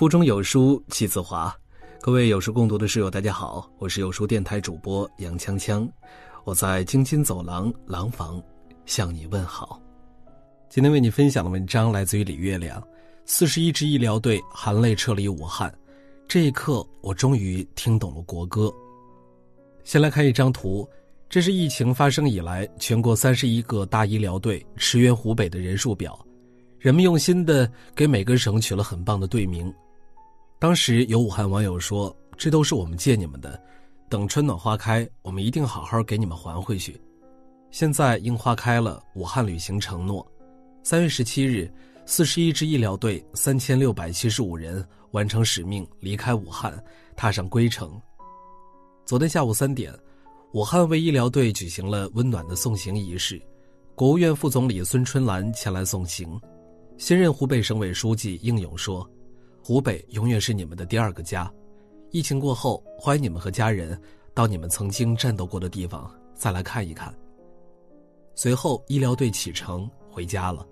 腹中有书气自华，各位有书共读的室友，大家好，我是有书电台主播杨锵锵，我在京津走廊廊坊向你问好。今天为你分享的文章来自于李月亮，四十一支医疗队含泪撤离武汉，这一刻我终于听懂了国歌。先来看一张图，这是疫情发生以来全国三十一个大医疗队驰援湖北的人数表。人们用心的给每个省取了很棒的队名。当时有武汉网友说：“这都是我们借你们的，等春暖花开，我们一定好好给你们还回去。”现在樱花开了，武汉履行承诺。三月十七日，四十一支医疗队三千六百七十五人完成使命，离开武汉，踏上归程。昨天下午三点，武汉为医疗队举行了温暖的送行仪式，国务院副总理孙春兰前来送行。新任湖北省委书记应勇说：“湖北永远是你们的第二个家。疫情过后，欢迎你们和家人到你们曾经战斗过的地方再来看一看。”随后，医疗队启程回家了。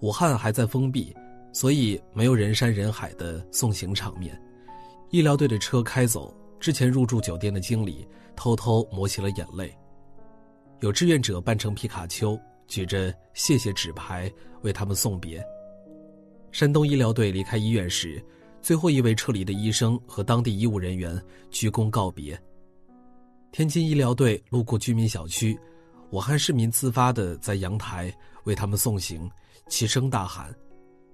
武汉还在封闭，所以没有人山人海的送行场面。医疗队的车开走之前，入住酒店的经理偷偷抹起了眼泪。有志愿者扮成皮卡丘。举着谢谢纸牌为他们送别。山东医疗队离开医院时，最后一位撤离的医生和当地医务人员鞠躬告别。天津医疗队路过居民小区，武汉市民自发的在阳台为他们送行，齐声大喊：“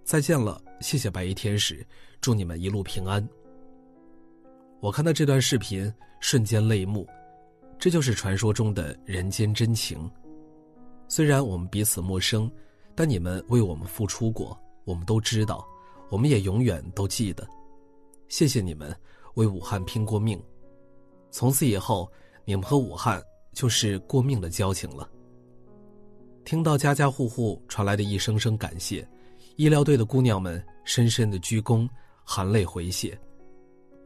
再见了，谢谢白衣天使，祝你们一路平安。”我看到这段视频，瞬间泪目，这就是传说中的人间真情。虽然我们彼此陌生，但你们为我们付出过，我们都知道，我们也永远都记得。谢谢你们为武汉拼过命，从此以后，你们和武汉就是过命的交情了。听到家家户户传来的一声声感谢，医疗队的姑娘们深深的鞠躬，含泪回谢。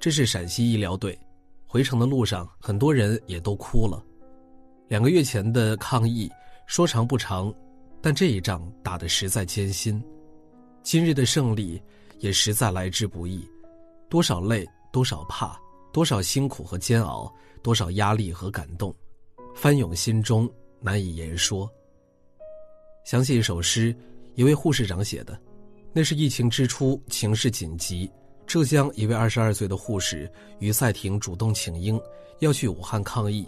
这是陕西医疗队，回程的路上，很多人也都哭了。两个月前的抗疫。说长不长，但这一仗打得实在艰辛，今日的胜利也实在来之不易，多少累，多少怕，多少辛苦和煎熬，多少压力和感动，翻涌心中难以言说。想起一首诗，一位护士长写的，那是疫情之初，情势紧急，浙江一位二十二岁的护士于赛婷主动请缨，要去武汉抗疫。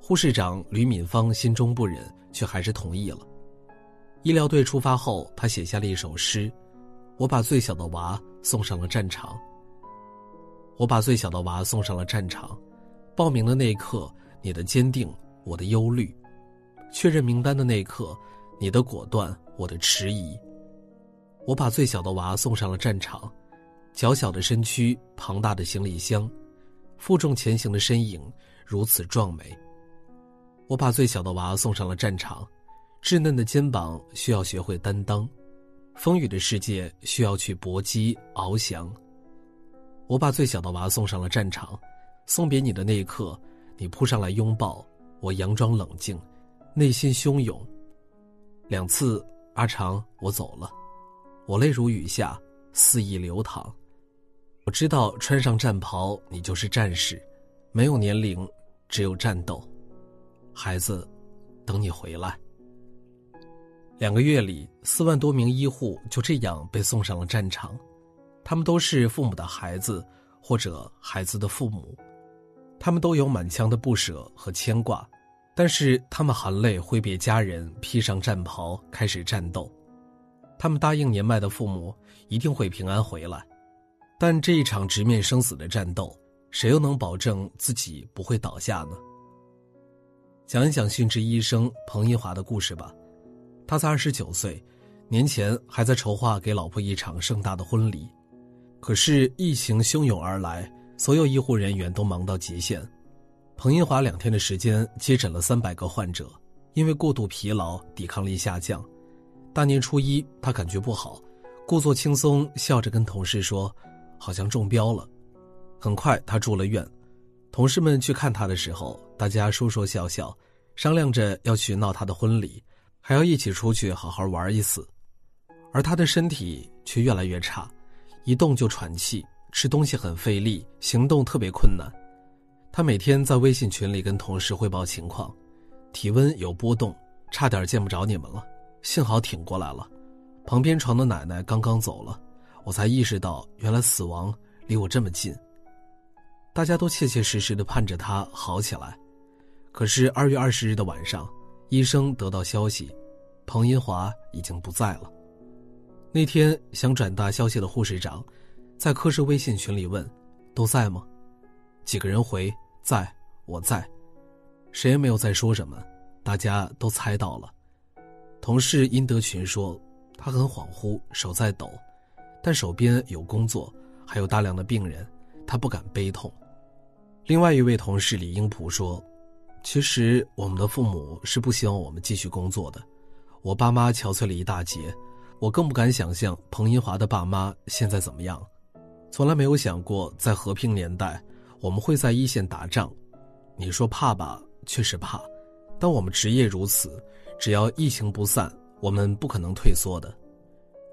护士长吕敏芳心中不忍，却还是同意了。医疗队出发后，他写下了一首诗：“我把最小的娃送上了战场。我把最小的娃送上了战场，报名的那一刻，你的坚定，我的忧虑；确认名单的那一刻，你的果断，我的迟疑。我把最小的娃送上了战场，娇小的身躯，庞大的行李箱，负重前行的身影，如此壮美。”我把最小的娃送上了战场，稚嫩的肩膀需要学会担当，风雨的世界需要去搏击翱翔。我把最小的娃送上了战场，送别你的那一刻，你扑上来拥抱我，佯装冷静，内心汹涌。两次，阿长，我走了，我泪如雨下，肆意流淌。我知道穿上战袍，你就是战士，没有年龄，只有战斗。孩子，等你回来。两个月里，四万多名医护就这样被送上了战场，他们都是父母的孩子，或者孩子的父母，他们都有满腔的不舍和牵挂，但是他们含泪挥别家人，披上战袍，开始战斗。他们答应年迈的父母一定会平安回来，但这一场直面生死的战斗，谁又能保证自己不会倒下呢？讲一讲殉职医生彭一华的故事吧。他才二十九岁，年前还在筹划给老婆一场盛大的婚礼，可是疫情汹涌而来，所有医护人员都忙到极限。彭英华两天的时间接诊了三百个患者，因为过度疲劳，抵抗力下降。大年初一，他感觉不好，故作轻松，笑着跟同事说：“好像中标了。”很快，他住了院。同事们去看他的时候，大家说说笑笑，商量着要去闹他的婚礼，还要一起出去好好玩一次。而他的身体却越来越差，一动就喘气，吃东西很费力，行动特别困难。他每天在微信群里跟同事汇报情况，体温有波动，差点见不着你们了，幸好挺过来了。旁边床的奶奶刚刚走了，我才意识到原来死亡离我这么近。大家都切切实实的盼着他好起来，可是二月二十日的晚上，医生得到消息，彭银华已经不在了。那天想转达消息的护士长，在科室微信群里问：“都在吗？”几个人回：“在，我在。”谁也没有再说什么，大家都猜到了。同事殷德群说：“他很恍惚，手在抖，但手边有工作，还有大量的病人，他不敢悲痛。”另外一位同事李英普说：“其实我们的父母是不希望我们继续工作的，我爸妈憔悴了一大截，我更不敢想象彭银华的爸妈现在怎么样。从来没有想过在和平年代，我们会在一线打仗。你说怕吧，确实怕，但我们职业如此，只要疫情不散，我们不可能退缩的。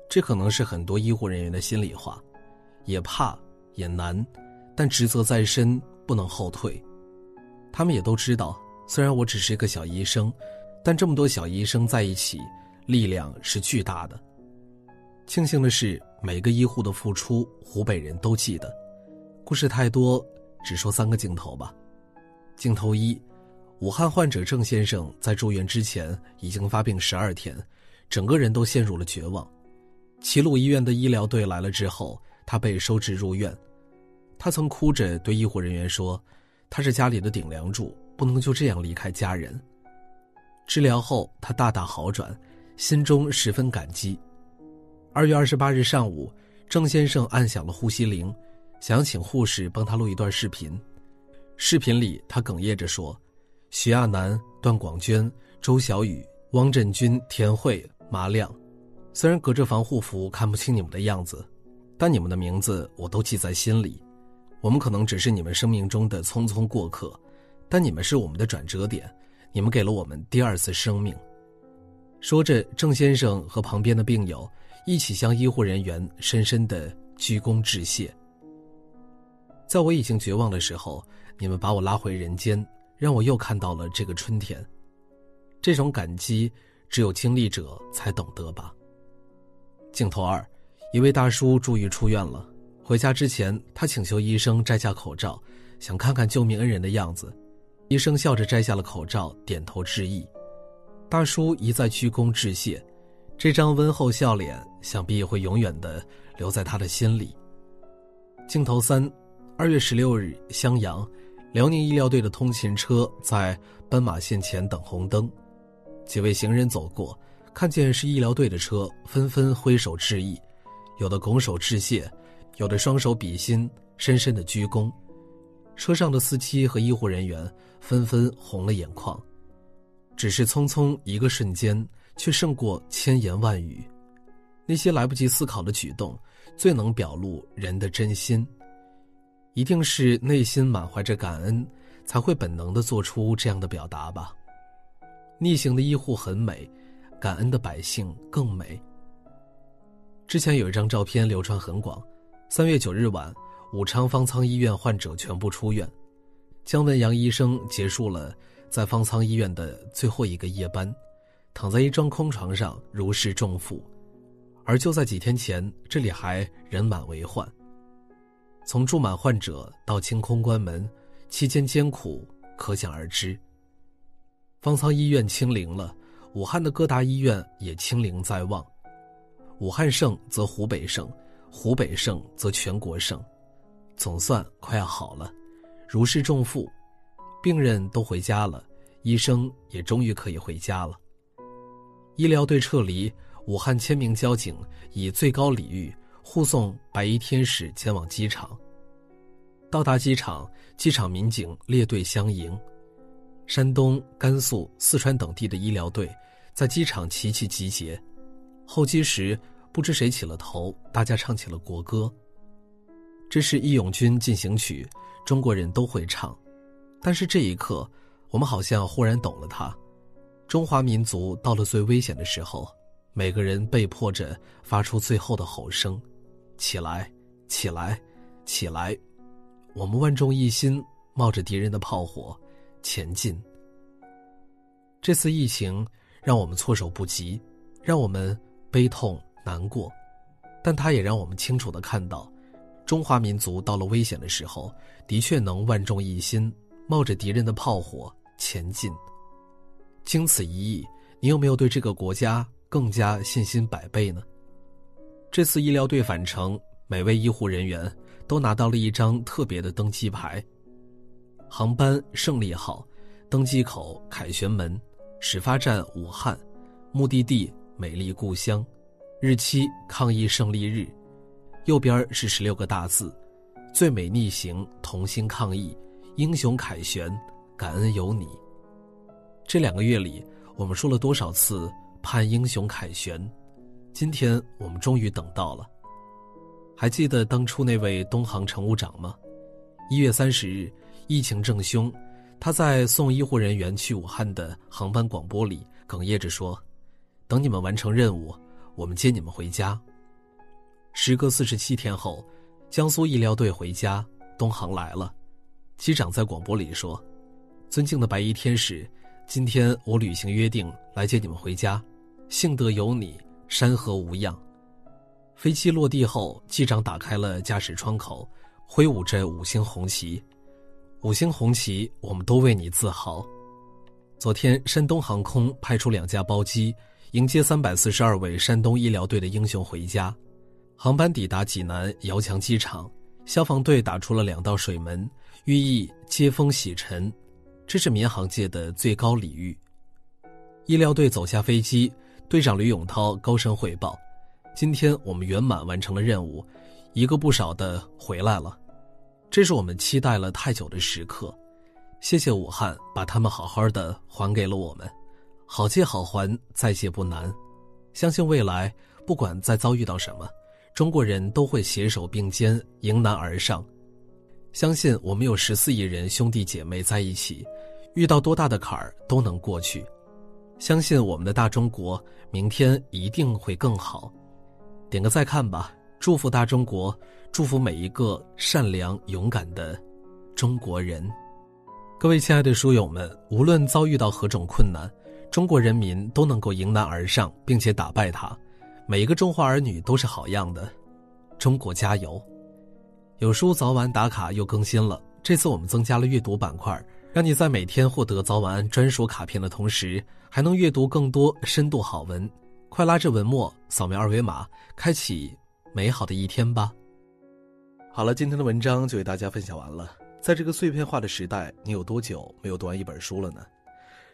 这可能是很多医护人员的心里话，也怕也难，但职责在身。”不能后退，他们也都知道，虽然我只是一个小医生，但这么多小医生在一起，力量是巨大的。庆幸的是，每个医护的付出，湖北人都记得。故事太多，只说三个镜头吧。镜头一：武汉患者郑先生在住院之前已经发病十二天，整个人都陷入了绝望。齐鲁医院的医疗队来了之后，他被收治入院。他曾哭着对医护人员说：“他是家里的顶梁柱，不能就这样离开家人。”治疗后，他大大好转，心中十分感激。二月二十八日上午，郑先生按响了呼吸铃，想请护士帮他录一段视频。视频里，他哽咽着说：“徐亚楠、段广娟、周小雨、汪振军、田慧、马亮，虽然隔着防护服看不清你们的样子，但你们的名字我都记在心里。”我们可能只是你们生命中的匆匆过客，但你们是我们的转折点，你们给了我们第二次生命。说着，郑先生和旁边的病友一起向医护人员深深的鞠躬致谢。在我已经绝望的时候，你们把我拉回人间，让我又看到了这个春天。这种感激，只有经历者才懂得吧。镜头二，一位大叔终于出院了。回家之前，他请求医生摘下口罩，想看看救命恩人的样子。医生笑着摘下了口罩，点头致意。大叔一再鞠躬致谢，这张温厚笑脸，想必也会永远的留在他的心里。镜头三，二月十六日，襄阳，辽宁医疗队的通勤车在斑马线前等红灯，几位行人走过，看见是医疗队的车，纷纷挥手致意，有的拱手致谢。有的双手比心，深深的鞠躬，车上的司机和医护人员纷纷红了眼眶。只是匆匆一个瞬间，却胜过千言万语。那些来不及思考的举动，最能表露人的真心。一定是内心满怀着感恩，才会本能的做出这样的表达吧。逆行的医护很美，感恩的百姓更美。之前有一张照片流传很广。三月九日晚，武昌方舱医院患者全部出院，姜文阳医生结束了在方舱医院的最后一个夜班，躺在一张空床上如释重负。而就在几天前，这里还人满为患。从住满患者到清空关门，期间艰苦可想而知。方舱医院清零了，武汉的各大医院也清零在望。武汉胜则湖北胜。湖北胜则全国胜，总算快要好了，如释重负，病人都回家了，医生也终于可以回家了。医疗队撤离，武汉千名交警以最高礼遇护送白衣天使前往机场。到达机场，机场民警列队相迎，山东、甘肃、四川等地的医疗队在机场齐齐集结，候机时。不知谁起了头，大家唱起了国歌。这是《义勇军进行曲》，中国人都会唱。但是这一刻，我们好像忽然懂了它。中华民族到了最危险的时候，每个人被迫着发出最后的吼声：“起来，起来，起来！我们万众一心，冒着敌人的炮火前进。这次疫情让我们措手不及，让我们悲痛难过，但它也让我们清楚的看到，中华民族到了危险的时候，的确能万众一心，冒着敌人的炮火前进。经此一役，你有没有对这个国家更加信心百倍呢？这次医疗队返程，每位医护人员都拿到了一张特别的登机牌，航班胜利号，登机口凯旋门。始发站武汉，目的地美丽故乡，日期抗疫胜利日，右边是十六个大字：最美逆行，同心抗疫，英雄凯旋，感恩有你。这两个月里，我们说了多少次盼英雄凯旋？今天我们终于等到了。还记得当初那位东航乘务长吗？一月三十日，疫情正凶。他在送医护人员去武汉的航班广播里哽咽着说：“等你们完成任务，我们接你们回家。”时隔四十七天后，江苏医疗队回家，东航来了。机长在广播里说：“尊敬的白衣天使，今天我履行约定来接你们回家，幸得有你，山河无恙。”飞机落地后，机长打开了驾驶窗口，挥舞着五星红旗。五星红旗，我们都为你自豪。昨天，山东航空派出两架包机迎接三百四十二位山东医疗队的英雄回家。航班抵达济南遥墙机场，消防队打出了两道水门，寓意接风洗尘，这是民航界的最高礼遇。医疗队走下飞机，队长吕永涛高声汇报：“今天我们圆满完成了任务，一个不少的回来了。”这是我们期待了太久的时刻，谢谢武汉把他们好好的还给了我们，好借好还，再借不难。相信未来不管再遭遇到什么，中国人都会携手并肩迎难而上。相信我们有十四亿人兄弟姐妹在一起，遇到多大的坎儿都能过去。相信我们的大中国明天一定会更好。点个再看吧。祝福大中国，祝福每一个善良勇敢的中国人。各位亲爱的书友们，无论遭遇到何种困难，中国人民都能够迎难而上，并且打败它。每一个中华儿女都是好样的，中国加油！有书早晚打卡又更新了，这次我们增加了阅读板块，让你在每天获得早晚安专属卡片的同时，还能阅读更多深度好文。快拉着文末扫描二维码，开启。美好的一天吧。好了，今天的文章就为大家分享完了。在这个碎片化的时代，你有多久没有读完一本书了呢？